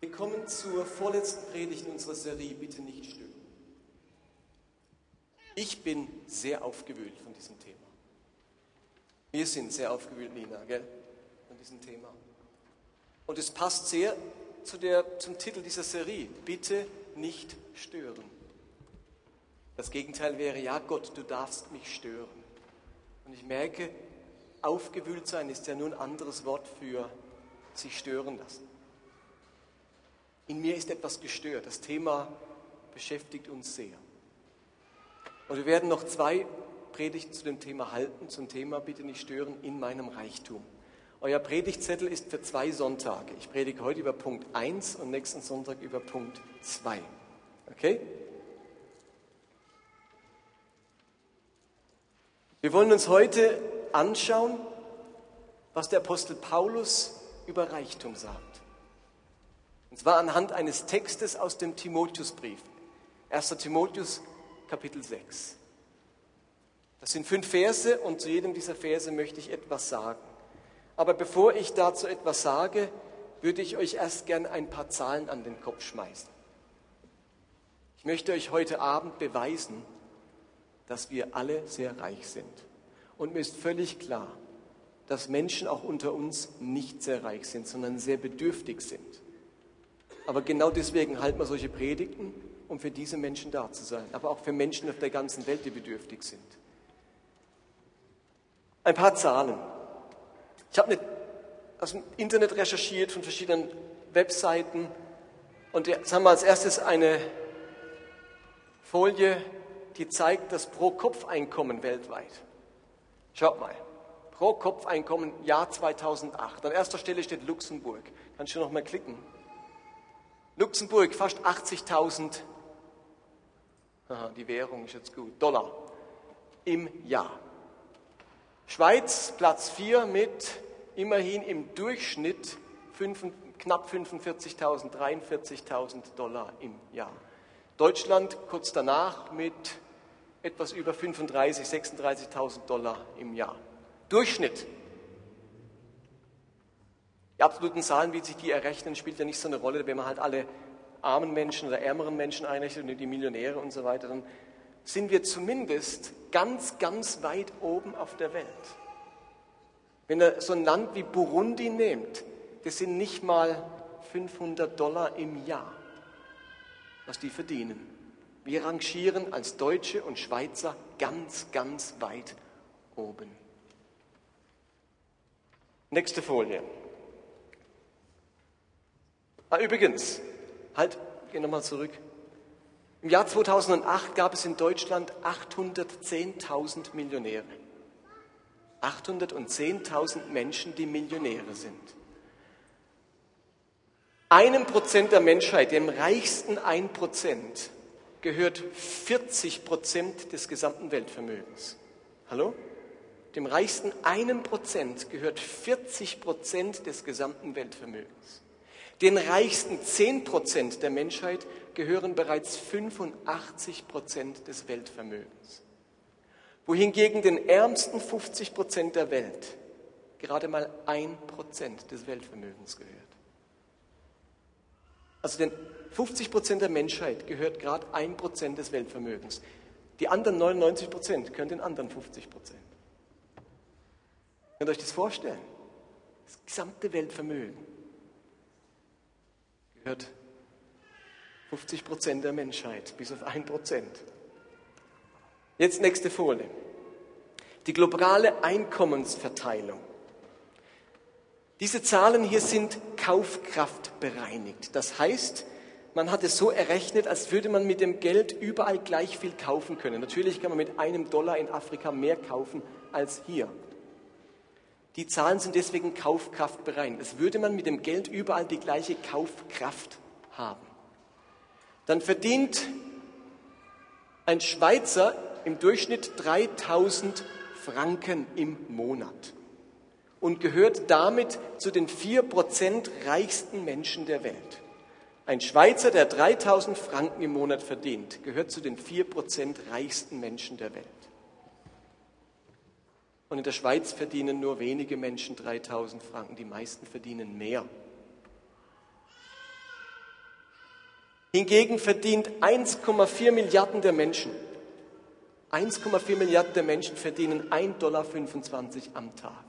Wir kommen zur vorletzten Predigt in unserer Serie Bitte nicht stören. Ich bin sehr aufgewühlt von diesem Thema. Wir sind sehr aufgewühlt, Nina, gell? Von diesem Thema. Und es passt sehr zu der, zum Titel dieser Serie. Bitte nicht stören. Das Gegenteil wäre, ja Gott, du darfst mich stören. Und ich merke, aufgewühlt sein ist ja nur ein anderes Wort für sich stören lassen. In mir ist etwas gestört. Das Thema beschäftigt uns sehr. Und wir werden noch zwei Predigten zu dem Thema halten, zum Thema Bitte nicht stören in meinem Reichtum. Euer Predigtzettel ist für zwei Sonntage. Ich predige heute über Punkt 1 und nächsten Sonntag über Punkt 2. Okay? Wir wollen uns heute anschauen, was der Apostel Paulus über Reichtum sagt. Und zwar anhand eines Textes aus dem Timotheusbrief. 1. Timotheus Kapitel 6. Das sind fünf Verse und zu jedem dieser Verse möchte ich etwas sagen. Aber bevor ich dazu etwas sage, würde ich euch erst gern ein paar Zahlen an den Kopf schmeißen. Ich möchte euch heute Abend beweisen, dass wir alle sehr reich sind. Und mir ist völlig klar, dass Menschen auch unter uns nicht sehr reich sind, sondern sehr bedürftig sind. Aber genau deswegen halten wir solche Predigten, um für diese Menschen da zu sein, aber auch für Menschen auf der ganzen Welt, die bedürftig sind. Ein paar Zahlen. Ich habe aus dem Internet recherchiert von verschiedenen Webseiten und jetzt haben wir als erstes eine Folie, die zeigt das Pro-Kopf-Einkommen weltweit. Schaut mal. Pro-Kopf-Einkommen Jahr 2008. An erster Stelle steht Luxemburg. Kannst du noch mal klicken? Luxemburg fast 80.000, die Währung ist jetzt gut, Dollar im Jahr. Schweiz Platz 4 mit immerhin im Durchschnitt 5, knapp 45.000, 43.000 Dollar im Jahr. Deutschland kurz danach mit etwas über 35.000, 36.000 Dollar im Jahr. Durchschnitt. Die absoluten Zahlen, wie sich die errechnen, spielt ja nicht so eine Rolle, wenn man halt alle armen Menschen oder ärmeren Menschen einrechnet und die Millionäre und so weiter, dann sind wir zumindest ganz, ganz weit oben auf der Welt. Wenn ihr so ein Land wie Burundi nehmt, das sind nicht mal 500 Dollar im Jahr, was die verdienen. Wir rangieren als Deutsche und Schweizer ganz, ganz weit oben. Nächste Folie. Ah, übrigens, halt, geh nochmal zurück. Im Jahr 2008 gab es in Deutschland 810.000 Millionäre. 810.000 Menschen, die Millionäre sind. Einem Prozent der Menschheit, dem reichsten ein Prozent, gehört 40 Prozent des gesamten Weltvermögens. Hallo? Dem reichsten einem Prozent gehört 40 Prozent des gesamten Weltvermögens. Den reichsten 10 Prozent der Menschheit gehören bereits 85 Prozent des Weltvermögens. Wohingegen den ärmsten 50 Prozent der Welt gerade mal ein Prozent des Weltvermögens gehört. Also den 50 Prozent der Menschheit gehört gerade ein Prozent des Weltvermögens. Die anderen 99 Prozent gehören den anderen 50 Prozent. Könnt ihr euch das vorstellen? Das gesamte Weltvermögen gehört 50 Prozent der Menschheit, bis auf ein Prozent. Jetzt nächste Folie. Die globale Einkommensverteilung. Diese Zahlen hier sind kaufkraftbereinigt. Das heißt, man hat es so errechnet, als würde man mit dem Geld überall gleich viel kaufen können. Natürlich kann man mit einem Dollar in Afrika mehr kaufen als hier. Die Zahlen sind deswegen kaufkraftbereinigt. Es würde man mit dem Geld überall die gleiche Kaufkraft haben. Dann verdient ein Schweizer im Durchschnitt 3000 Franken im Monat und gehört damit zu den 4% reichsten Menschen der Welt. Ein Schweizer, der 3000 Franken im Monat verdient, gehört zu den 4% reichsten Menschen der Welt. Und in der Schweiz verdienen nur wenige Menschen 3000 Franken, die meisten verdienen mehr. Hingegen verdient 1,4 Milliarden der Menschen, 1,4 Milliarden der Menschen verdienen 1,25 Dollar am Tag.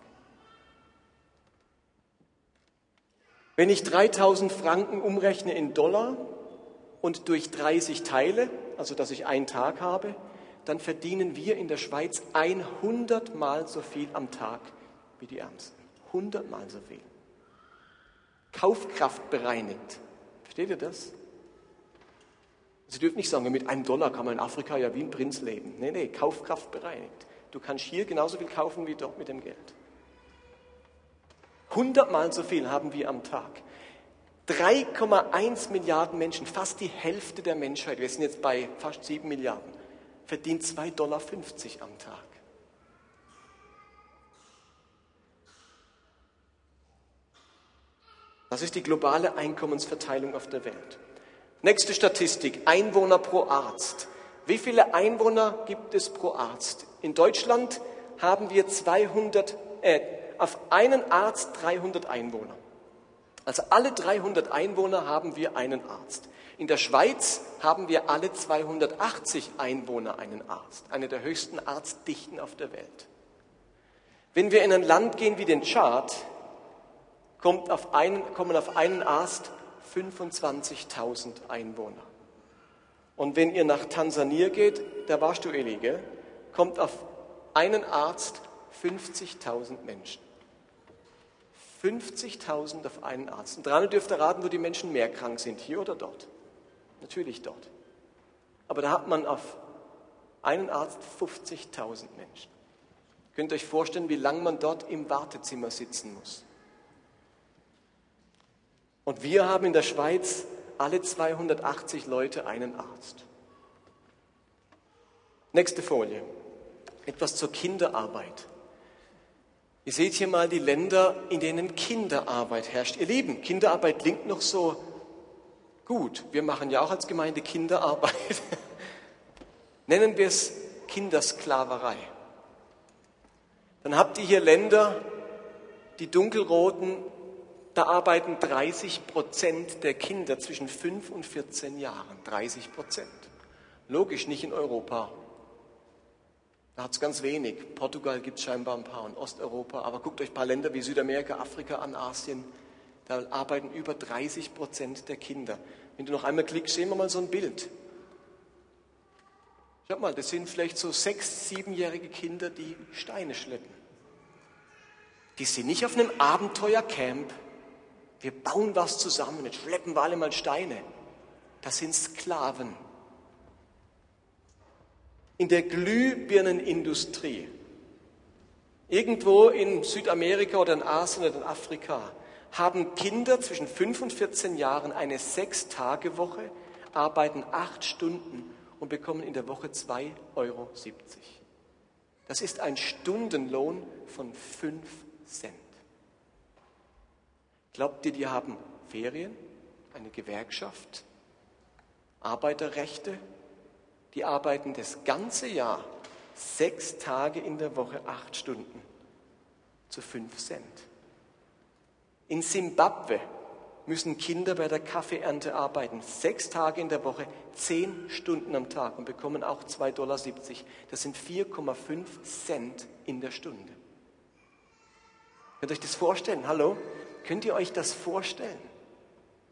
Wenn ich 3000 Franken umrechne in Dollar und durch 30 teile, also dass ich einen Tag habe, dann verdienen wir in der Schweiz 100 Mal so viel am Tag wie die Ärmsten. 100 Mal so viel. Kaufkraft bereinigt. Versteht ihr das? Sie dürfen nicht sagen, mit einem Dollar kann man in Afrika ja wie ein Prinz leben. Nee, nee, Kaufkraft bereinigt. Du kannst hier genauso viel kaufen wie dort mit dem Geld. Hundertmal so viel haben wir am Tag. 3,1 Milliarden Menschen, fast die Hälfte der Menschheit, wir sind jetzt bei fast 7 Milliarden, verdient 2,50 Dollar am Tag. Das ist die globale Einkommensverteilung auf der Welt. Nächste Statistik, Einwohner pro Arzt. Wie viele Einwohner gibt es pro Arzt? In Deutschland haben wir 200, äh, auf einen Arzt 300 Einwohner. Also alle 300 Einwohner haben wir einen Arzt. In der Schweiz haben wir alle 280 Einwohner einen Arzt, eine der höchsten Arztdichten auf der Welt. Wenn wir in ein Land gehen wie den Chad, kommt auf einen, kommen auf einen Arzt 25.000 Einwohner. Und wenn ihr nach Tansania geht, da warst du, Eli, gell? kommt auf einen Arzt 50.000 Menschen. 50.000 auf einen Arzt. Und dran dürft ihr raten, wo die Menschen mehr krank sind, hier oder dort. Natürlich dort. Aber da hat man auf einen Arzt 50.000 Menschen. Könnt ihr euch vorstellen, wie lange man dort im Wartezimmer sitzen muss? Und wir haben in der Schweiz alle 280 Leute einen Arzt. Nächste Folie. Etwas zur Kinderarbeit. Ihr seht hier mal die Länder, in denen Kinderarbeit herrscht. Ihr Lieben, Kinderarbeit klingt noch so gut. Wir machen ja auch als Gemeinde Kinderarbeit. Nennen wir es Kindersklaverei. Dann habt ihr hier Länder, die dunkelroten da arbeiten 30 Prozent der Kinder zwischen 5 und 14 Jahren. 30 Prozent. Logisch, nicht in Europa. Da hat es ganz wenig. Portugal gibt es scheinbar ein paar und Osteuropa. Aber guckt euch ein paar Länder wie Südamerika, Afrika an, Asien. Da arbeiten über 30 Prozent der Kinder. Wenn du noch einmal klickst, sehen wir mal so ein Bild. Schau mal, das sind vielleicht so sechs, siebenjährige Kinder, die Steine schleppen. Die sind nicht auf einem Abenteuercamp wir bauen was zusammen, jetzt schleppen wir alle mal Steine. Das sind Sklaven. In der Glühbirnenindustrie, irgendwo in Südamerika oder in Asien oder in Afrika, haben Kinder zwischen 5 und 14 Jahren eine Sechs-Tage-Woche, arbeiten acht Stunden und bekommen in der Woche 2,70 Euro. Das ist ein Stundenlohn von 5 Cent. Glaubt ihr, die haben Ferien, eine Gewerkschaft, Arbeiterrechte? Die arbeiten das ganze Jahr sechs Tage in der Woche, acht Stunden zu fünf Cent. In Simbabwe müssen Kinder bei der Kaffeeernte arbeiten, sechs Tage in der Woche, zehn Stunden am Tag und bekommen auch 2,70 Dollar. Das sind 4,5 Cent in der Stunde. Könnt ihr euch das vorstellen? Hallo? Könnt ihr euch das vorstellen?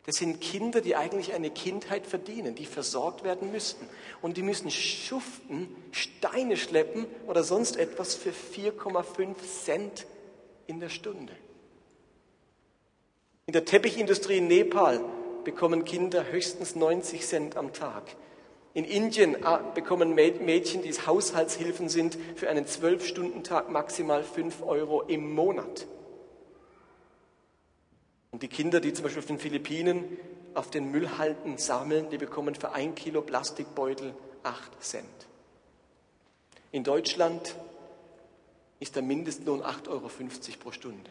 Das sind Kinder, die eigentlich eine Kindheit verdienen, die versorgt werden müssten. Und die müssen schuften, Steine schleppen oder sonst etwas für 4,5 Cent in der Stunde. In der Teppichindustrie in Nepal bekommen Kinder höchstens 90 Cent am Tag. In Indien ah, bekommen Mädchen, die Haushaltshilfen sind, für einen 12-Stunden-Tag maximal 5 Euro im Monat. Und die Kinder, die zum Beispiel auf den Philippinen auf den Müllhalten sammeln, die bekommen für ein Kilo Plastikbeutel 8 Cent. In Deutschland ist der Mindestlohn 8,50 Euro pro Stunde.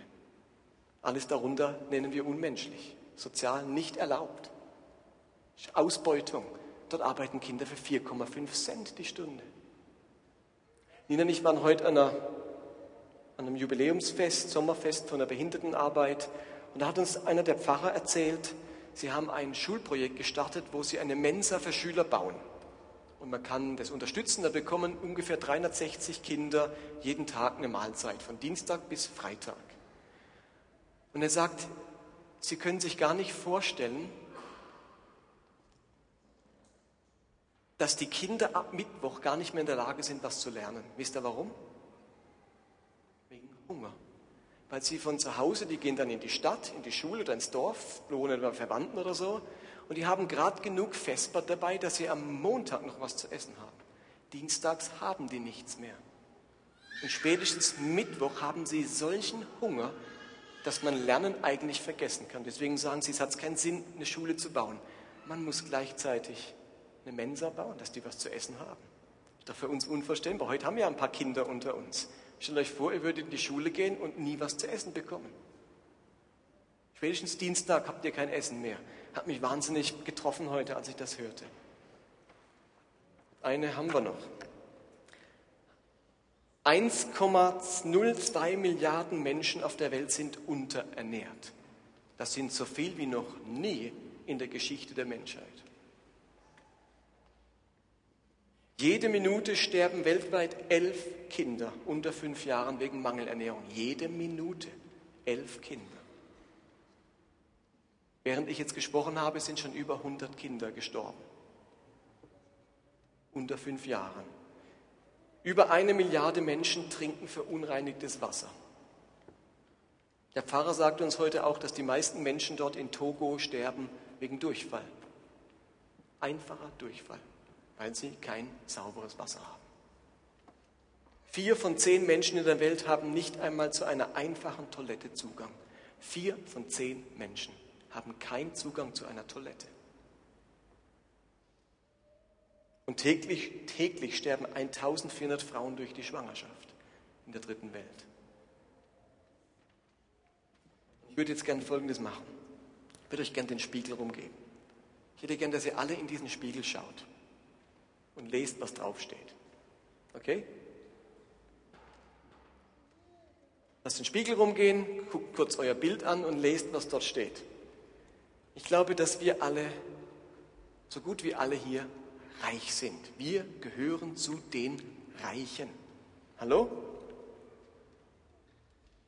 Alles darunter nennen wir unmenschlich, sozial nicht erlaubt. Ausbeutung. Dort arbeiten Kinder für 4,5 Cent die Stunde. Nina und ich waren heute an, einer, an einem Jubiläumsfest, Sommerfest von der Behindertenarbeit und da hat uns einer der Pfarrer erzählt, sie haben ein Schulprojekt gestartet, wo sie eine Mensa für Schüler bauen. Und man kann das unterstützen. Da bekommen ungefähr 360 Kinder jeden Tag eine Mahlzeit, von Dienstag bis Freitag. Und er sagt, sie können sich gar nicht vorstellen, dass die Kinder ab Mittwoch gar nicht mehr in der Lage sind, was zu lernen. Wisst ihr warum? Wegen Hunger. Weil sie von zu Hause, die gehen dann in die Stadt, in die Schule oder ins Dorf, wohnen bei Verwandten oder so, und die haben gerade genug Vesper dabei, dass sie am Montag noch was zu essen haben. Dienstags haben die nichts mehr. Und spätestens Mittwoch haben sie solchen Hunger, dass man Lernen eigentlich vergessen kann. Deswegen sagen sie, es hat keinen Sinn, eine Schule zu bauen. Man muss gleichzeitig eine Mensa bauen, dass die was zu essen haben. Das ist doch für uns unvorstellbar. Heute haben wir ja ein paar Kinder unter uns. Stellt euch vor, ihr würdet in die Schule gehen und nie was zu essen bekommen. Spätestens Dienstag habt ihr kein Essen mehr. Hat mich wahnsinnig getroffen heute, als ich das hörte. Eine haben wir noch. 1,02 Milliarden Menschen auf der Welt sind unterernährt. Das sind so viel wie noch nie in der Geschichte der Menschheit. Jede Minute sterben weltweit elf Kinder unter fünf Jahren wegen Mangelernährung. Jede Minute elf Kinder. Während ich jetzt gesprochen habe, sind schon über 100 Kinder gestorben. Unter fünf Jahren. Über eine Milliarde Menschen trinken verunreinigtes Wasser. Der Pfarrer sagt uns heute auch, dass die meisten Menschen dort in Togo sterben wegen Durchfall. Einfacher Durchfall weil sie kein sauberes Wasser haben. Vier von zehn Menschen in der Welt haben nicht einmal zu einer einfachen Toilette Zugang. Vier von zehn Menschen haben keinen Zugang zu einer Toilette. Und täglich, täglich sterben 1400 Frauen durch die Schwangerschaft in der dritten Welt. Ich würde jetzt gern Folgendes machen. Ich würde euch gern den Spiegel rumgeben. Ich hätte gern, dass ihr alle in diesen Spiegel schaut und lest, was draufsteht. Okay? Lasst den Spiegel rumgehen, guckt kurz euer Bild an und lest, was dort steht. Ich glaube, dass wir alle, so gut wie alle hier, reich sind. Wir gehören zu den Reichen. Hallo?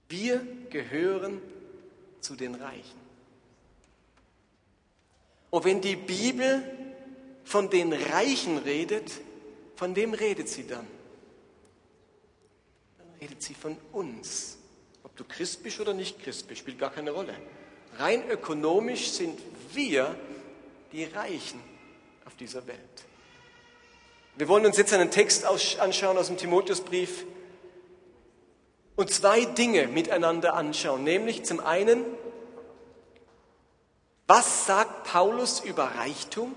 Wir gehören zu den Reichen. Und wenn die Bibel von den Reichen redet, von wem redet sie dann? Dann redet sie von uns. Ob du Christ bist oder nicht Christ bist, spielt gar keine Rolle. Rein ökonomisch sind wir die Reichen auf dieser Welt. Wir wollen uns jetzt einen Text anschauen aus dem Timotheusbrief und zwei Dinge miteinander anschauen. Nämlich zum einen, was sagt Paulus über Reichtum?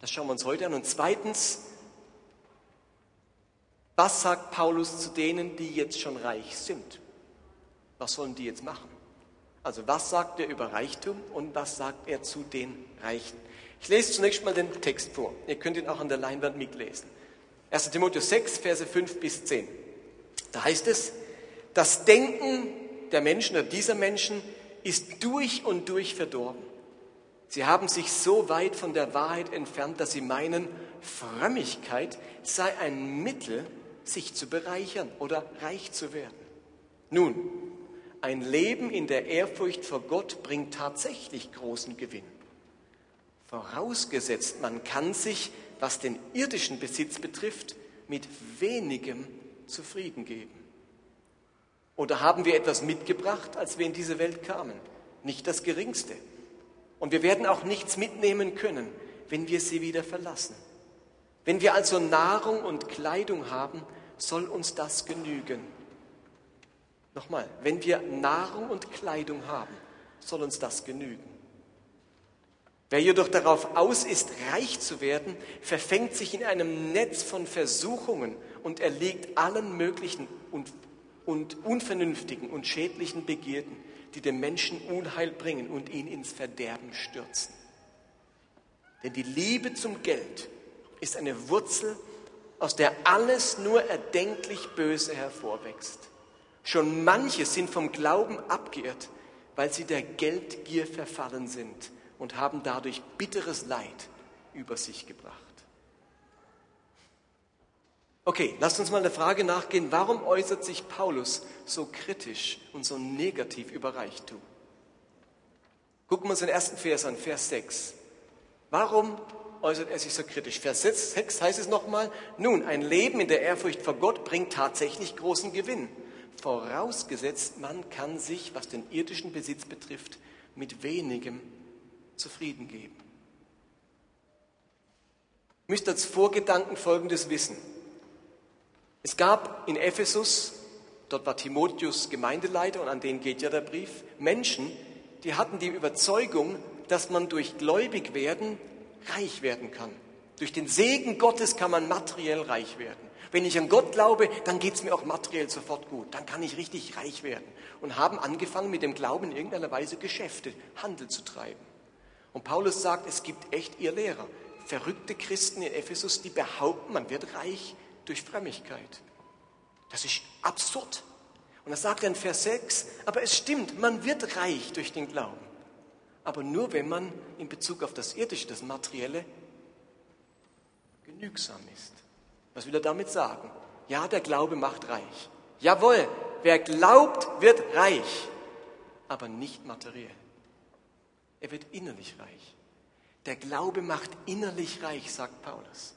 Das schauen wir uns heute an. Und zweitens, was sagt Paulus zu denen, die jetzt schon reich sind? Was sollen die jetzt machen? Also was sagt er über Reichtum und was sagt er zu den Reichen? Ich lese zunächst mal den Text vor. Ihr könnt ihn auch an der Leinwand mitlesen. 1 Timotheus 6, Verse 5 bis 10. Da heißt es, das Denken der Menschen oder dieser Menschen ist durch und durch verdorben. Sie haben sich so weit von der Wahrheit entfernt, dass sie meinen, Frömmigkeit sei ein Mittel, sich zu bereichern oder reich zu werden. Nun, ein Leben in der Ehrfurcht vor Gott bringt tatsächlich großen Gewinn. Vorausgesetzt, man kann sich, was den irdischen Besitz betrifft, mit wenigem zufrieden geben. Oder haben wir etwas mitgebracht, als wir in diese Welt kamen? Nicht das Geringste. Und wir werden auch nichts mitnehmen können, wenn wir sie wieder verlassen. Wenn wir also Nahrung und Kleidung haben, soll uns das genügen. Nochmal, wenn wir Nahrung und Kleidung haben, soll uns das genügen. Wer jedoch darauf aus ist, reich zu werden, verfängt sich in einem Netz von Versuchungen und erliegt allen möglichen und, und unvernünftigen und schädlichen Begierden die dem Menschen Unheil bringen und ihn ins Verderben stürzen. Denn die Liebe zum Geld ist eine Wurzel, aus der alles nur erdenklich Böse hervorwächst. Schon manche sind vom Glauben abgeirrt, weil sie der Geldgier verfallen sind und haben dadurch bitteres Leid über sich gebracht. Okay, lasst uns mal der Frage nachgehen, warum äußert sich Paulus so kritisch und so negativ über Reichtum? Gucken wir uns den ersten Vers an, Vers 6. Warum äußert er sich so kritisch? Vers 6 heißt es nochmal, nun, ein Leben in der Ehrfurcht vor Gott bringt tatsächlich großen Gewinn, vorausgesetzt man kann sich, was den irdischen Besitz betrifft, mit wenigem zufrieden geben. Ihr müsst als Vorgedanken Folgendes wissen. Es gab in Ephesus, dort war Timotheus Gemeindeleiter und an den geht ja der Brief, Menschen, die hatten die Überzeugung, dass man durch gläubig werden reich werden kann. Durch den Segen Gottes kann man materiell reich werden. Wenn ich an Gott glaube, dann geht es mir auch materiell sofort gut. Dann kann ich richtig reich werden. Und haben angefangen, mit dem Glauben in irgendeiner Weise Geschäfte, Handel zu treiben. Und Paulus sagt, es gibt echt ihr Lehrer, verrückte Christen in Ephesus, die behaupten, man wird reich durch Frömmigkeit. Das ist absurd. Und das sagt er in Vers 6, aber es stimmt, man wird reich durch den Glauben. Aber nur wenn man in Bezug auf das Irdische, das Materielle, genügsam ist. Was will er damit sagen? Ja, der Glaube macht reich. Jawohl, wer glaubt, wird reich, aber nicht materiell. Er wird innerlich reich. Der Glaube macht innerlich reich, sagt Paulus.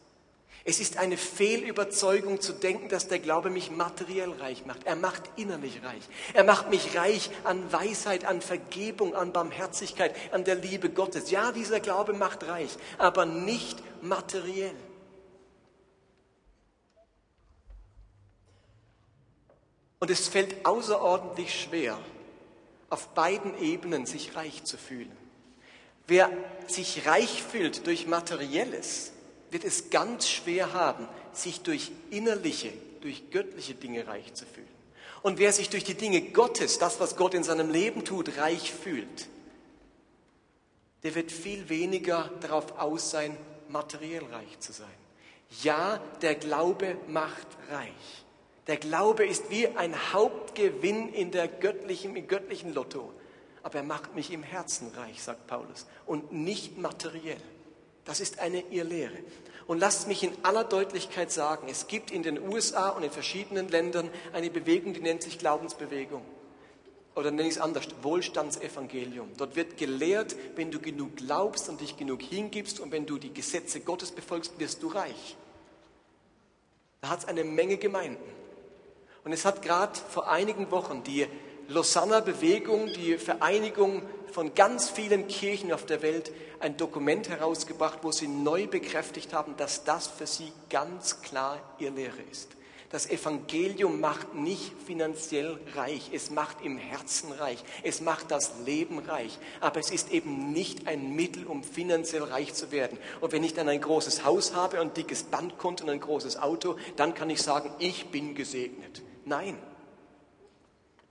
Es ist eine Fehlüberzeugung zu denken, dass der Glaube mich materiell reich macht. Er macht innerlich reich. Er macht mich reich an Weisheit, an Vergebung, an Barmherzigkeit, an der Liebe Gottes. Ja, dieser Glaube macht reich, aber nicht materiell. Und es fällt außerordentlich schwer, auf beiden Ebenen sich reich zu fühlen. Wer sich reich fühlt durch Materielles, wird es ganz schwer haben, sich durch innerliche, durch göttliche Dinge reich zu fühlen. Und wer sich durch die Dinge Gottes, das, was Gott in seinem Leben tut, reich fühlt, der wird viel weniger darauf aus sein, materiell reich zu sein. Ja, der Glaube macht reich. Der Glaube ist wie ein Hauptgewinn in der göttlichen, im göttlichen Lotto. Aber er macht mich im Herzen reich, sagt Paulus, und nicht materiell. Das ist eine Irrlehre. Und lasst mich in aller Deutlichkeit sagen, es gibt in den USA und in verschiedenen Ländern eine Bewegung, die nennt sich Glaubensbewegung. Oder nenne ich es anders, Wohlstandsevangelium. Dort wird gelehrt, wenn du genug glaubst und dich genug hingibst und wenn du die Gesetze Gottes befolgst, wirst du reich. Da hat es eine Menge Gemeinden. Und es hat gerade vor einigen Wochen die Lausanner Bewegung, die Vereinigung von ganz vielen Kirchen auf der Welt, ein Dokument herausgebracht, wo sie neu bekräftigt haben, dass das für sie ganz klar ihr Lehre ist. Das Evangelium macht nicht finanziell reich, es macht im Herzen reich, es macht das Leben reich, aber es ist eben nicht ein Mittel, um finanziell reich zu werden. Und wenn ich dann ein großes Haus habe ein dickes Bandkonto und ein großes Auto, dann kann ich sagen, ich bin gesegnet. Nein,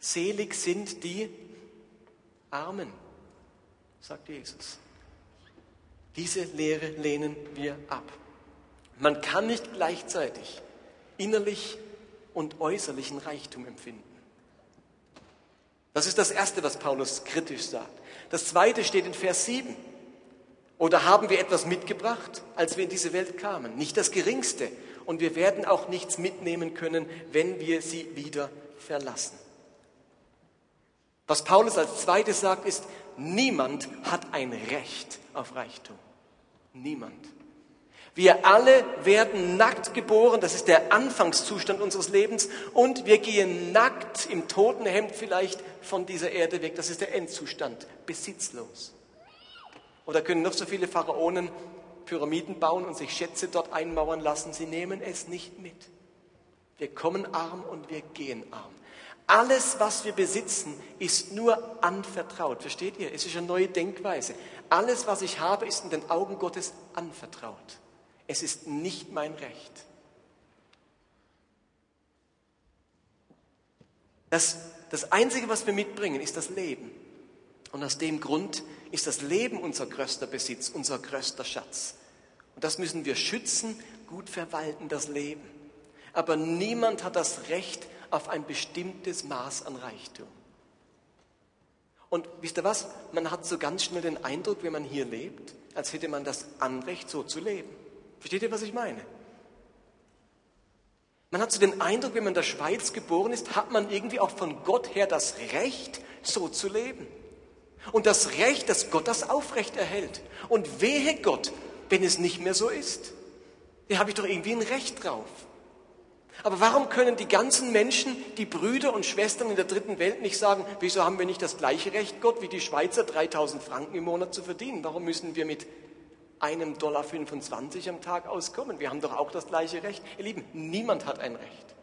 Selig sind die Armen, sagt Jesus. Diese Lehre lehnen wir ab. Man kann nicht gleichzeitig innerlich und äußerlichen Reichtum empfinden. Das ist das Erste, was Paulus kritisch sagt. Das Zweite steht in Vers 7. Oder haben wir etwas mitgebracht, als wir in diese Welt kamen? Nicht das Geringste. Und wir werden auch nichts mitnehmen können, wenn wir sie wieder verlassen. Was Paulus als zweites sagt, ist, niemand hat ein Recht auf Reichtum. Niemand. Wir alle werden nackt geboren, das ist der Anfangszustand unseres Lebens, und wir gehen nackt im toten Hemd vielleicht von dieser Erde weg, das ist der Endzustand, besitzlos. Oder können noch so viele Pharaonen Pyramiden bauen und sich Schätze dort einmauern lassen, sie nehmen es nicht mit. Wir kommen arm und wir gehen arm. Alles, was wir besitzen, ist nur anvertraut. Versteht ihr? Es ist eine neue Denkweise. Alles, was ich habe, ist in den Augen Gottes anvertraut. Es ist nicht mein Recht. Das, das Einzige, was wir mitbringen, ist das Leben. Und aus dem Grund ist das Leben unser größter Besitz, unser größter Schatz. Und das müssen wir schützen, gut verwalten, das Leben. Aber niemand hat das Recht, auf ein bestimmtes Maß an Reichtum. Und wisst ihr was? Man hat so ganz schnell den Eindruck, wenn man hier lebt, als hätte man das Anrecht, so zu leben. Versteht ihr, was ich meine? Man hat so den Eindruck, wenn man in der Schweiz geboren ist, hat man irgendwie auch von Gott her das Recht, so zu leben. Und das Recht, dass Gott das aufrecht erhält. Und wehe Gott, wenn es nicht mehr so ist. Da habe ich doch irgendwie ein Recht drauf. Aber warum können die ganzen Menschen, die Brüder und Schwestern in der dritten Welt nicht sagen, wieso haben wir nicht das gleiche Recht, Gott, wie die Schweizer 3000 Franken im Monat zu verdienen? Warum müssen wir mit einem Dollar 25 am Tag auskommen. Wir haben doch auch das gleiche Recht. Ihr Lieben, niemand hat ein Recht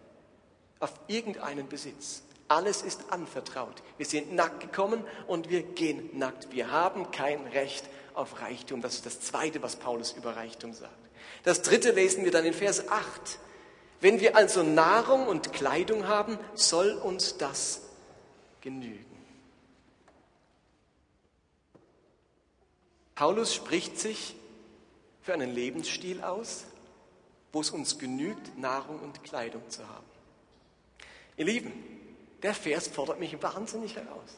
auf irgendeinen Besitz. Alles ist anvertraut. Wir sind nackt gekommen und wir gehen nackt. Wir haben kein Recht auf Reichtum. Das ist das Zweite, was Paulus über Reichtum sagt. Das Dritte lesen wir dann in Vers 8. Wenn wir also Nahrung und Kleidung haben, soll uns das genügen. Paulus spricht sich für einen Lebensstil aus, wo es uns genügt, Nahrung und Kleidung zu haben. Ihr Lieben, der Vers fordert mich wahnsinnig heraus.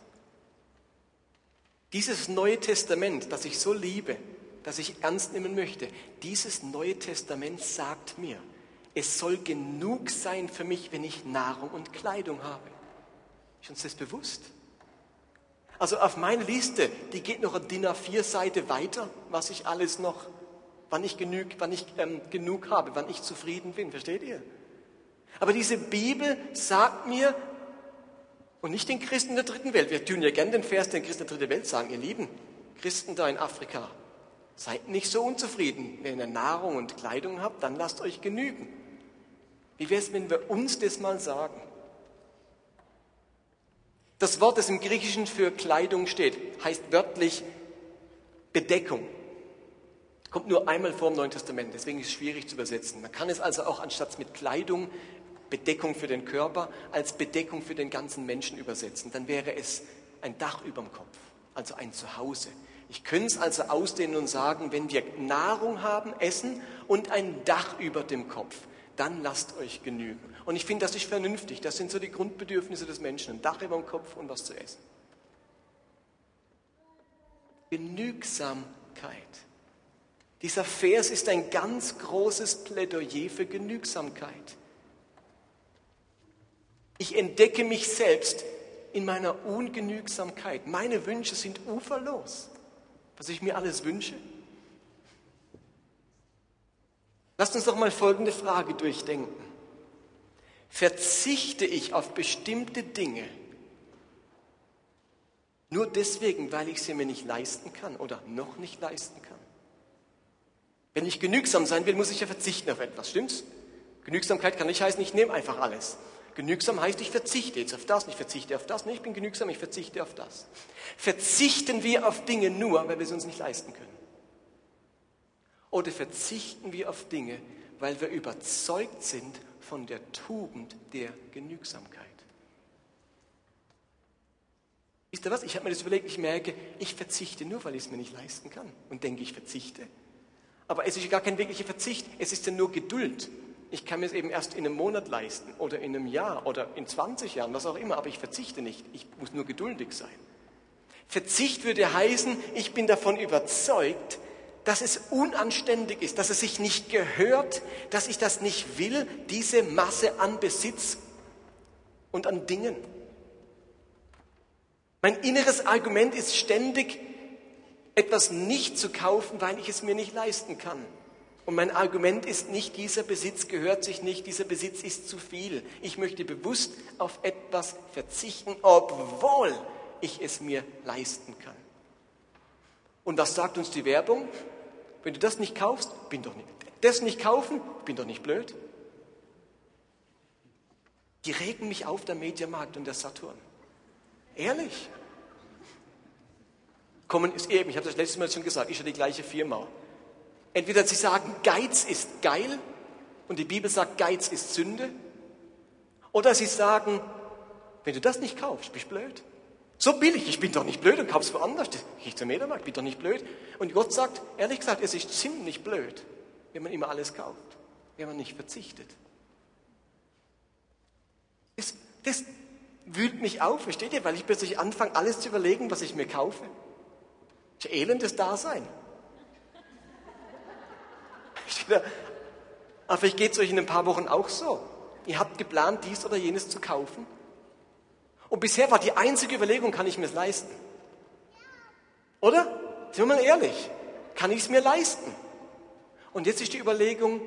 Dieses Neue Testament, das ich so liebe, das ich ernst nehmen möchte, dieses Neue Testament sagt mir, es soll genug sein für mich, wenn ich Nahrung und Kleidung habe. Ist uns das bewusst? Also auf meine Liste, die geht noch eine DIN A4-Seite weiter, was ich alles noch wann ich, genug, wann ich ähm, genug habe, wann ich zufrieden bin. Versteht ihr? Aber diese Bibel sagt mir, und nicht den Christen der dritten Welt, wir tun ja gerne den Vers den Christen der dritten Welt sagen, ihr lieben Christen da in Afrika, seid nicht so unzufrieden. Wenn ihr Nahrung und Kleidung habt, dann lasst euch genügen. Wie wäre es, wenn wir uns das mal sagen? Das Wort, das im Griechischen für Kleidung steht, heißt wörtlich Bedeckung. Kommt nur einmal vor im Neuen Testament, deswegen ist es schwierig zu übersetzen. Man kann es also auch anstatt mit Kleidung, Bedeckung für den Körper, als Bedeckung für den ganzen Menschen übersetzen. Dann wäre es ein Dach über dem Kopf, also ein Zuhause. Ich könnte es also ausdehnen und sagen, wenn wir Nahrung haben, Essen und ein Dach über dem Kopf, dann lasst euch genügen. Und ich finde, das ist vernünftig. Das sind so die Grundbedürfnisse des Menschen. Ein Dach über dem Kopf und was zu essen. Genügsamkeit. Dieser Vers ist ein ganz großes Plädoyer für Genügsamkeit. Ich entdecke mich selbst in meiner Ungenügsamkeit. Meine Wünsche sind uferlos, was ich mir alles wünsche. Lasst uns doch mal folgende Frage durchdenken. Verzichte ich auf bestimmte Dinge nur deswegen, weil ich sie mir nicht leisten kann oder noch nicht leisten kann? Wenn ich genügsam sein will, muss ich ja verzichten auf etwas, stimmt's? Genügsamkeit kann nicht heißen, ich nehme einfach alles. Genügsam heißt, ich verzichte jetzt auf das, ich verzichte auf das, nee, ich bin genügsam, ich verzichte auf das. Verzichten wir auf Dinge nur, weil wir es uns nicht leisten können? Oder verzichten wir auf Dinge, weil wir überzeugt sind von der Tugend der Genügsamkeit? Wisst ihr was? Ich habe mir das überlegt, ich merke, ich verzichte nur, weil ich es mir nicht leisten kann. Und denke, ich verzichte. Aber es ist gar kein wirklicher Verzicht, es ist ja nur Geduld. Ich kann mir es eben erst in einem Monat leisten oder in einem Jahr oder in 20 Jahren, was auch immer, aber ich verzichte nicht. Ich muss nur geduldig sein. Verzicht würde heißen, ich bin davon überzeugt, dass es unanständig ist, dass es sich nicht gehört, dass ich das nicht will, diese Masse an Besitz und an Dingen. Mein inneres Argument ist ständig, etwas nicht zu kaufen, weil ich es mir nicht leisten kann. Und mein Argument ist nicht, dieser Besitz gehört sich nicht, dieser Besitz ist zu viel. Ich möchte bewusst auf etwas verzichten, obwohl ich es mir leisten kann. Und was sagt uns die Werbung? Wenn du das nicht kaufst, bin doch nicht. Das nicht kaufen, bin doch nicht blöd. Die regen mich auf, der Mediamarkt und der Saturn. Ehrlich kommen ist eben, ich habe das letzte Mal schon gesagt, ist ja die gleiche Firma. Entweder sie sagen, Geiz ist geil und die Bibel sagt, Geiz ist Sünde. Oder sie sagen, wenn du das nicht kaufst, bist du blöd. So billig, ich bin doch nicht blöd und kauf's woanders. Ich zum Mediamarkt, bin doch nicht blöd. Und Gott sagt, ehrlich gesagt, es ist ziemlich blöd, wenn man immer alles kauft, wenn man nicht verzichtet. Das, das, wühlt mich auf, versteht ihr? Weil ich plötzlich anfange, alles zu überlegen, was ich mir kaufe. Das ist elendes Dasein. Aber vielleicht geht es euch in ein paar Wochen auch so. Ihr habt geplant, dies oder jenes zu kaufen. Und bisher war die einzige Überlegung, kann ich mir es leisten? Oder? Sind wir mal ehrlich. Kann ich es mir leisten? Und jetzt ist die Überlegung,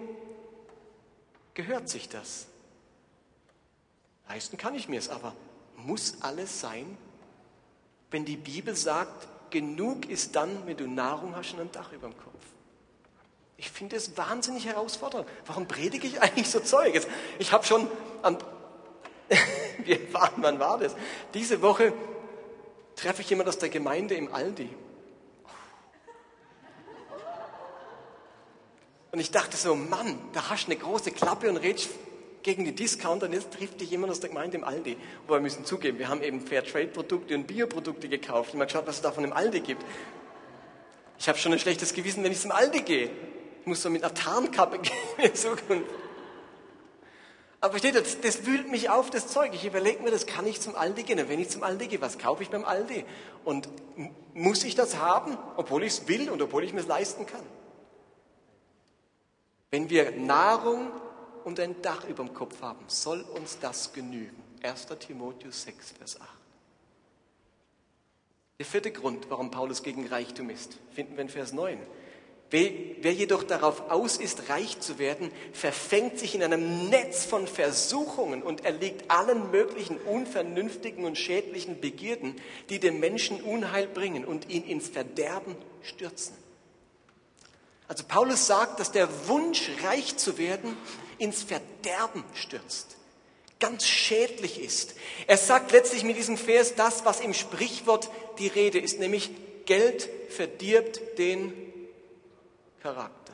gehört sich das? Leisten kann ich mir es, aber muss alles sein? Wenn die Bibel sagt, genug ist dann, wenn du Nahrung hast und ein Dach über dem Kopf. Ich finde es wahnsinnig herausfordernd. Warum predige ich eigentlich so Zeug? Ich habe schon am, wir waren, wann war das? Diese Woche treffe ich jemand aus der Gemeinde im Aldi. Und ich dachte so, Mann, da hast du eine große Klappe und redest gegen die Discounter und jetzt trifft dich jemand aus der Gemeinde im Aldi. Aber wir müssen zugeben, wir haben eben Fairtrade-Produkte und Bioprodukte gekauft. Ich habe geschaut, was es davon im Aldi gibt. Ich habe schon ein schlechtes Gewissen, wenn ich zum Aldi gehe. Ich muss so mit einer Tarnkappe gehen in Zukunft. Aber versteht ihr, das, wühlt mich auf, das Zeug. Ich überlege mir, das kann ich zum Aldi gehen. Und wenn ich zum Aldi gehe, was kaufe ich beim Aldi? Und muss ich das haben, obwohl ich es will und obwohl ich mir es leisten kann? Wenn wir Nahrung und ein Dach über dem Kopf haben, soll uns das genügen. 1. Timotheus 6, Vers 8. Der vierte Grund, warum Paulus gegen Reichtum ist, finden wir in Vers 9. Wer jedoch darauf aus ist, reich zu werden, verfängt sich in einem Netz von Versuchungen und erliegt allen möglichen unvernünftigen und schädlichen Begierden, die dem Menschen Unheil bringen und ihn ins Verderben stürzen. Also Paulus sagt, dass der Wunsch, reich zu werden, ins Verderben stürzt, ganz schädlich ist. Er sagt letztlich mit diesem Vers das, was im Sprichwort die Rede ist, nämlich Geld verdirbt den Charakter.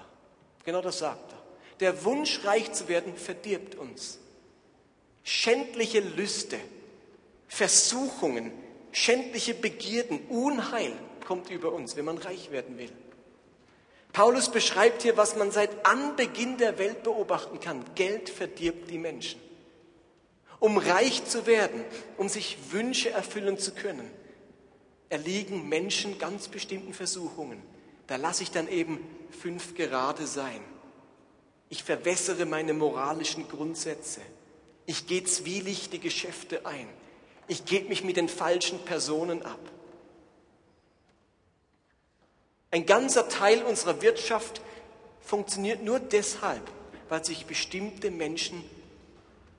Genau das sagt er. Der Wunsch, reich zu werden, verdirbt uns. Schändliche Lüste, Versuchungen, schändliche Begierden, Unheil kommt über uns, wenn man reich werden will. Paulus beschreibt hier, was man seit Anbeginn der Welt beobachten kann. Geld verdirbt die Menschen. Um reich zu werden, um sich Wünsche erfüllen zu können, erliegen Menschen ganz bestimmten Versuchungen. Da lasse ich dann eben fünf gerade sein. Ich verwässere meine moralischen Grundsätze. Ich gehe zwielichtige Geschäfte ein. Ich gebe mich mit den falschen Personen ab. Ein ganzer Teil unserer Wirtschaft funktioniert nur deshalb, weil sich bestimmte Menschen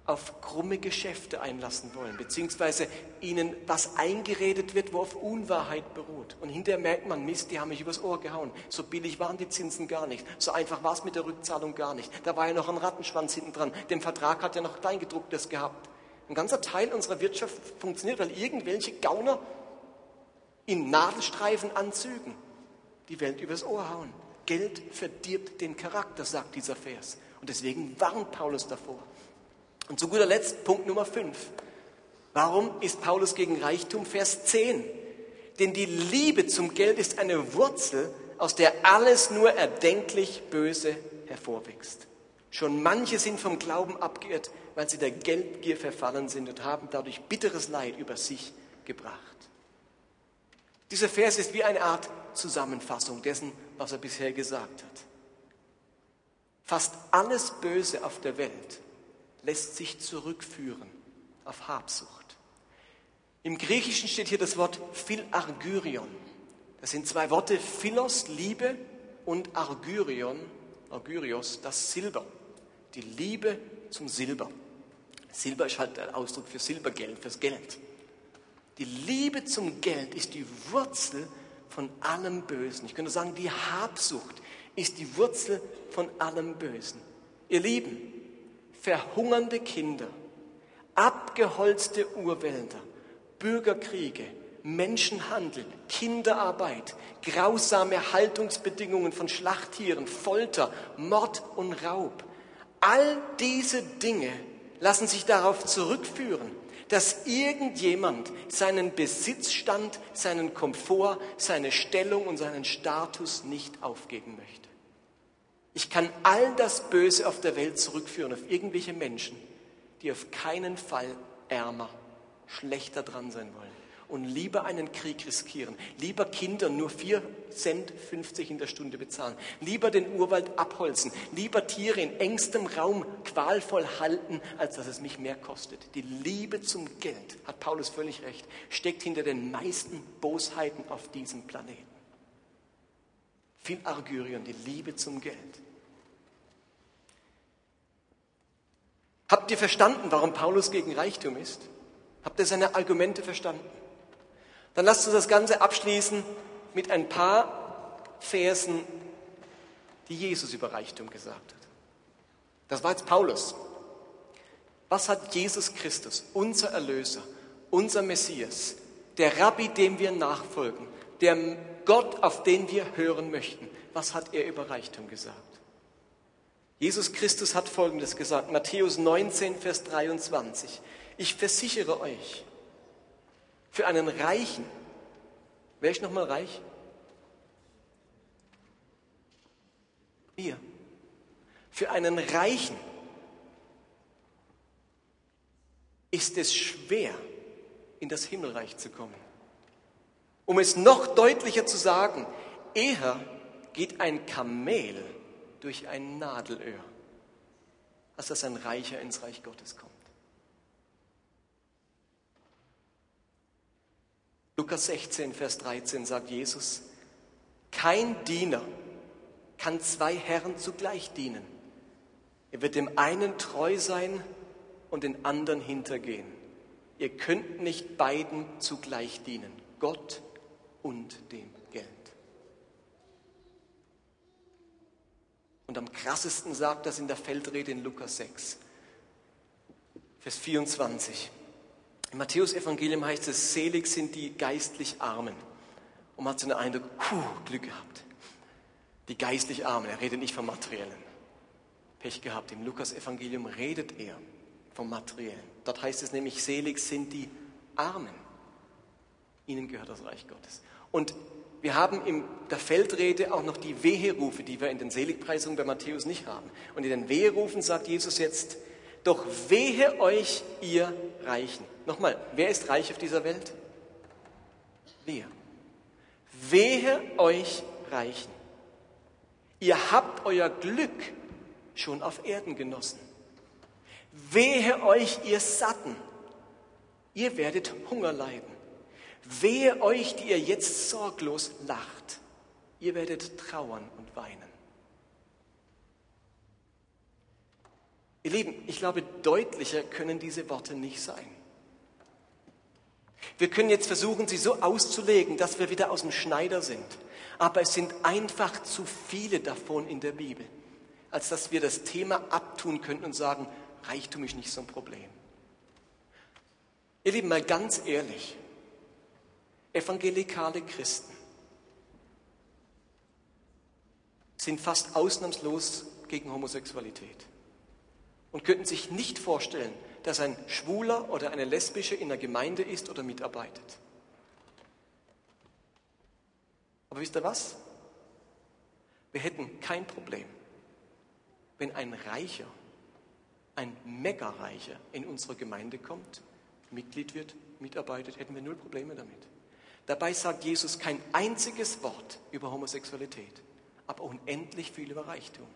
auf krumme Geschäfte einlassen wollen, beziehungsweise ihnen was eingeredet wird, wo auf Unwahrheit beruht. Und hinterher merkt man, Mist, die haben mich übers Ohr gehauen. So billig waren die Zinsen gar nicht. So einfach war es mit der Rückzahlung gar nicht. Da war ja noch ein Rattenschwanz hinten dran. Der Vertrag hat ja noch Kleingedrucktes gehabt. Ein ganzer Teil unserer Wirtschaft funktioniert, weil irgendwelche Gauner in Nadelstreifenanzügen die Welt übers Ohr hauen. Geld verdirbt den Charakter, sagt dieser Vers. Und deswegen warnt Paulus davor. Und zu guter Letzt Punkt Nummer 5. Warum ist Paulus gegen Reichtum? Vers 10. Denn die Liebe zum Geld ist eine Wurzel, aus der alles nur erdenklich Böse hervorwächst. Schon manche sind vom Glauben abgeirrt, weil sie der Geldgier verfallen sind und haben dadurch bitteres Leid über sich gebracht. Dieser Vers ist wie eine Art Zusammenfassung dessen, was er bisher gesagt hat. Fast alles Böse auf der Welt lässt sich zurückführen auf Habsucht. Im Griechischen steht hier das Wort Philargyrion. Das sind zwei Worte, Philos, Liebe, und Argyrion, Argyrios, das Silber. Die Liebe zum Silber. Silber ist halt ein Ausdruck für Silbergeld, fürs Geld. Die Liebe zum Geld ist die Wurzel von allem Bösen. Ich könnte sagen, die Habsucht ist die Wurzel von allem Bösen. Ihr Lieben, verhungernde Kinder, abgeholzte Urwälder, Bürgerkriege, Menschenhandel, Kinderarbeit, grausame Haltungsbedingungen von Schlachttieren, Folter, Mord und Raub. All diese Dinge lassen sich darauf zurückführen, dass irgendjemand seinen Besitzstand, seinen Komfort, seine Stellung und seinen Status nicht aufgeben möchte. Ich kann all das Böse auf der Welt zurückführen auf irgendwelche Menschen, die auf keinen Fall ärmer, schlechter dran sein wollen und lieber einen Krieg riskieren, lieber Kindern nur 4 Cent 50 in der Stunde bezahlen, lieber den Urwald abholzen, lieber Tiere in engstem Raum qualvoll halten, als dass es mich mehr kostet. Die Liebe zum Geld, hat Paulus völlig recht, steckt hinter den meisten Bosheiten auf diesem Planeten. Viel Argyrion, die Liebe zum Geld. Habt ihr verstanden, warum Paulus gegen Reichtum ist? Habt ihr seine Argumente verstanden? Dann lasst uns das Ganze abschließen mit ein paar Versen, die Jesus über Reichtum gesagt hat. Das war jetzt Paulus. Was hat Jesus Christus, unser Erlöser, unser Messias, der Rabbi, dem wir nachfolgen, der Gott, auf den wir hören möchten, was hat er über Reichtum gesagt? Jesus Christus hat Folgendes gesagt, Matthäus 19, Vers 23. Ich versichere euch, für einen Reichen. Wer ist nochmal reich? Wir. Für einen Reichen ist es schwer, in das Himmelreich zu kommen. Um es noch deutlicher zu sagen, eher geht ein Kamel durch ein Nadelöhr, als dass ein Reicher ins Reich Gottes kommt. Lukas 16, Vers 13 sagt Jesus, kein Diener kann zwei Herren zugleich dienen. Er wird dem einen treu sein und den anderen hintergehen. Ihr könnt nicht beiden zugleich dienen, Gott und dem Geld. Und am krassesten sagt das in der Feldrede in Lukas 6, Vers 24. Im Matthäus-Evangelium heißt es, selig sind die geistlich Armen. Und man hat so den Eindruck, puh, Glück gehabt. Die geistlich Armen, er redet nicht vom Materiellen. Pech gehabt. Im Lukas-Evangelium redet er vom Materiellen. Dort heißt es nämlich, selig sind die Armen. Ihnen gehört das Reich Gottes. Und wir haben in der Feldrede auch noch die Weherufe, die wir in den Seligpreisungen bei Matthäus nicht haben. Und in den Weherufen sagt Jesus jetzt, doch wehe euch, ihr Reichen. Nochmal, wer ist reich auf dieser Welt? Wir. Wehe euch Reichen. Ihr habt euer Glück schon auf Erden genossen. Wehe euch, ihr Satten. Ihr werdet Hunger leiden. Wehe euch, die ihr jetzt sorglos lacht. Ihr werdet trauern und weinen. Ihr Lieben, ich glaube, deutlicher können diese Worte nicht sein. Wir können jetzt versuchen, sie so auszulegen, dass wir wieder aus dem Schneider sind. Aber es sind einfach zu viele davon in der Bibel, als dass wir das Thema abtun könnten und sagen, Reichtum ist nicht so ein Problem. Ihr Lieben, mal ganz ehrlich, evangelikale Christen sind fast ausnahmslos gegen Homosexualität und könnten sich nicht vorstellen, dass ein Schwuler oder eine Lesbische in der Gemeinde ist oder mitarbeitet. Aber wisst ihr was? Wir hätten kein Problem, wenn ein Reicher, ein Mega-Reicher in unsere Gemeinde kommt, Mitglied wird, mitarbeitet, hätten wir null Probleme damit. Dabei sagt Jesus kein einziges Wort über Homosexualität, aber unendlich viel über Reichtum.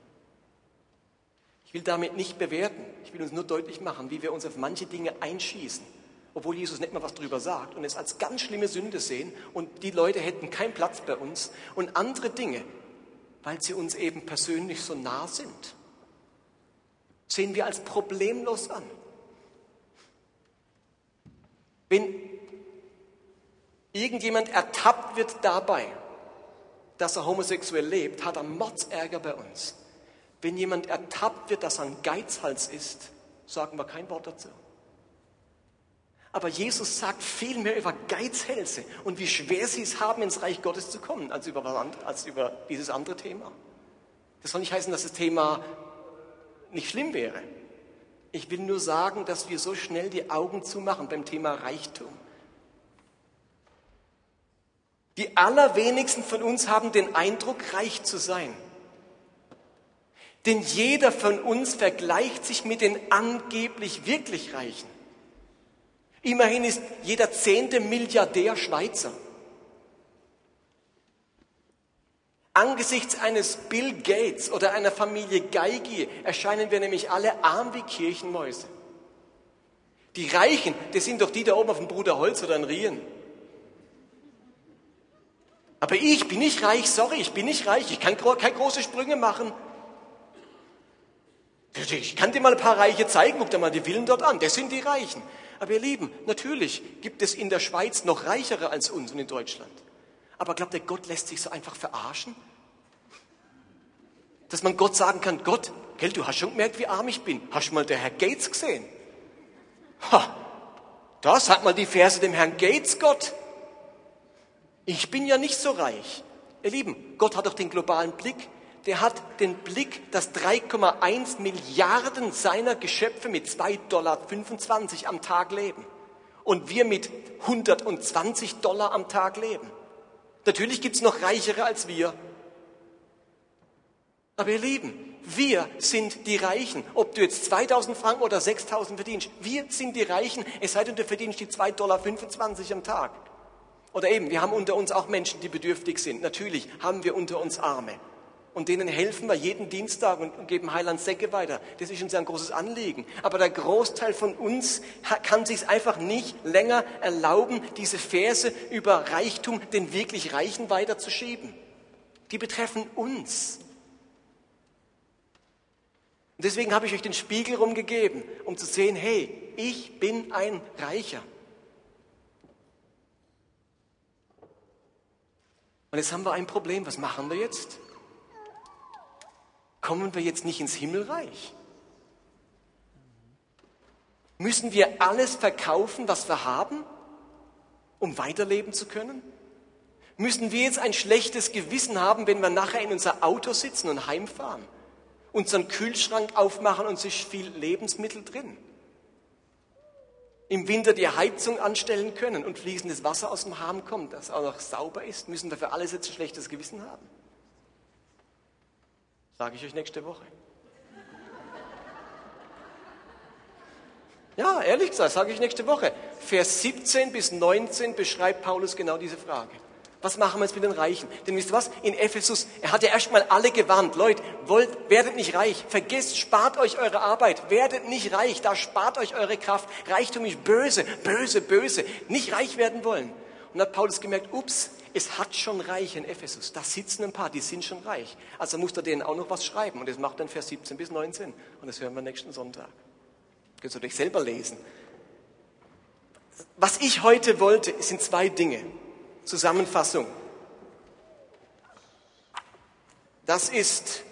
Ich will damit nicht bewerten, ich will uns nur deutlich machen, wie wir uns auf manche Dinge einschießen, obwohl Jesus nicht mal was drüber sagt und es als ganz schlimme Sünde sehen und die Leute hätten keinen Platz bei uns und andere Dinge, weil sie uns eben persönlich so nah sind, sehen wir als problemlos an. Wenn irgendjemand ertappt wird dabei, dass er homosexuell lebt, hat er Mordsärger bei uns. Wenn jemand ertappt wird, dass er ein Geizhals ist, sagen wir kein Wort dazu. Aber Jesus sagt viel mehr über Geizhälse und wie schwer sie es haben, ins Reich Gottes zu kommen, als über, als über dieses andere Thema. Das soll nicht heißen, dass das Thema nicht schlimm wäre. Ich will nur sagen, dass wir so schnell die Augen zumachen beim Thema Reichtum. Die allerwenigsten von uns haben den Eindruck, reich zu sein. Denn jeder von uns vergleicht sich mit den angeblich wirklich Reichen. Immerhin ist jeder zehnte Milliardär Schweizer. Angesichts eines Bill Gates oder einer Familie Geigi erscheinen wir nämlich alle arm wie Kirchenmäuse. Die Reichen, das sind doch die da oben auf dem Bruder Holz oder in Rien. Aber ich bin nicht reich, sorry, ich bin nicht reich, ich kann keine große Sprünge machen. Ich kann dir mal ein paar Reiche zeigen, guck dir mal die Villen dort an, das sind die Reichen. Aber ihr Lieben, natürlich gibt es in der Schweiz noch Reichere als uns und in Deutschland. Aber glaubt ihr, Gott lässt sich so einfach verarschen? Dass man Gott sagen kann, Gott, gell, du hast schon gemerkt, wie arm ich bin. Hast du mal der Herr Gates gesehen? Ha, da sagt mal die Verse dem Herrn Gates Gott. Ich bin ja nicht so reich. Ihr Lieben, Gott hat doch den globalen Blick. Der hat den Blick, dass 3,1 Milliarden seiner Geschöpfe mit 2,25 Dollar am Tag leben. Und wir mit 120 Dollar am Tag leben. Natürlich gibt's noch Reichere als wir. Aber ihr Lieben, wir sind die Reichen. Ob du jetzt 2000 Franken oder 6000 verdienst, wir sind die Reichen, es sei denn, du verdienst die 2,25 Dollar am Tag. Oder eben, wir haben unter uns auch Menschen, die bedürftig sind. Natürlich haben wir unter uns Arme. Und denen helfen wir jeden Dienstag und geben Heiland Säcke weiter. Das ist uns ein großes Anliegen. Aber der Großteil von uns kann sich einfach nicht länger erlauben, diese Verse über Reichtum den wirklich Reichen weiterzuschieben. Die betreffen uns. Und deswegen habe ich euch den Spiegel rumgegeben, um zu sehen, hey, ich bin ein Reicher. Und jetzt haben wir ein Problem. Was machen wir jetzt? Kommen wir jetzt nicht ins Himmelreich? Müssen wir alles verkaufen, was wir haben, um weiterleben zu können? Müssen wir jetzt ein schlechtes Gewissen haben, wenn wir nachher in unser Auto sitzen und heimfahren? Unseren Kühlschrank aufmachen und sich viel Lebensmittel drin? Im Winter die Heizung anstellen können und fließendes Wasser aus dem Hahn kommt, das auch noch sauber ist, müssen wir für alles jetzt ein schlechtes Gewissen haben. Sage ich euch nächste Woche. Ja, ehrlich gesagt, sage ich nächste Woche. Vers 17 bis 19 beschreibt Paulus genau diese Frage. Was machen wir jetzt mit den Reichen? Denn wisst ihr was? In Ephesus, er hat ja erstmal alle gewarnt. Leute, wollt, werdet nicht reich. Vergesst, spart euch eure Arbeit. Werdet nicht reich. Da spart euch eure Kraft. Reichtum ist böse, böse, böse. Nicht reich werden wollen. Und hat Paulus gemerkt, ups, es hat schon Reich in Ephesus. Da sitzen ein paar, die sind schon reich. Also muss er denen auch noch was schreiben. Und das macht dann Vers 17 bis 19. Und das hören wir nächsten Sonntag. Könnt ihr euch selber lesen. Was ich heute wollte, sind zwei Dinge. Zusammenfassung. Das ist,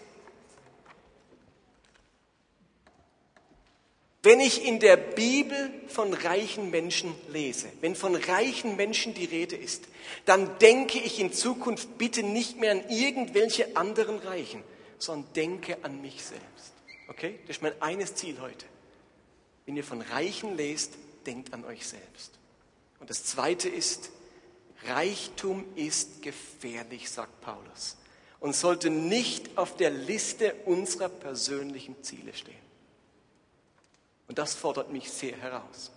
wenn ich in der Bibel von reichen Menschen lese, wenn von reichen Menschen die Rede ist, dann denke ich in Zukunft bitte nicht mehr an irgendwelche anderen Reichen, sondern denke an mich selbst. Okay? Das ist mein eines Ziel heute. Wenn ihr von Reichen lest, denkt an euch selbst. Und das zweite ist, Reichtum ist gefährlich, sagt Paulus, und sollte nicht auf der Liste unserer persönlichen Ziele stehen. Und das fordert mich sehr heraus.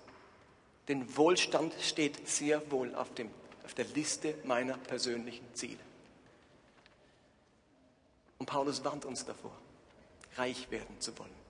Denn Wohlstand steht sehr wohl auf, dem, auf der Liste meiner persönlichen Ziele. Und Paulus warnt uns davor, reich werden zu wollen.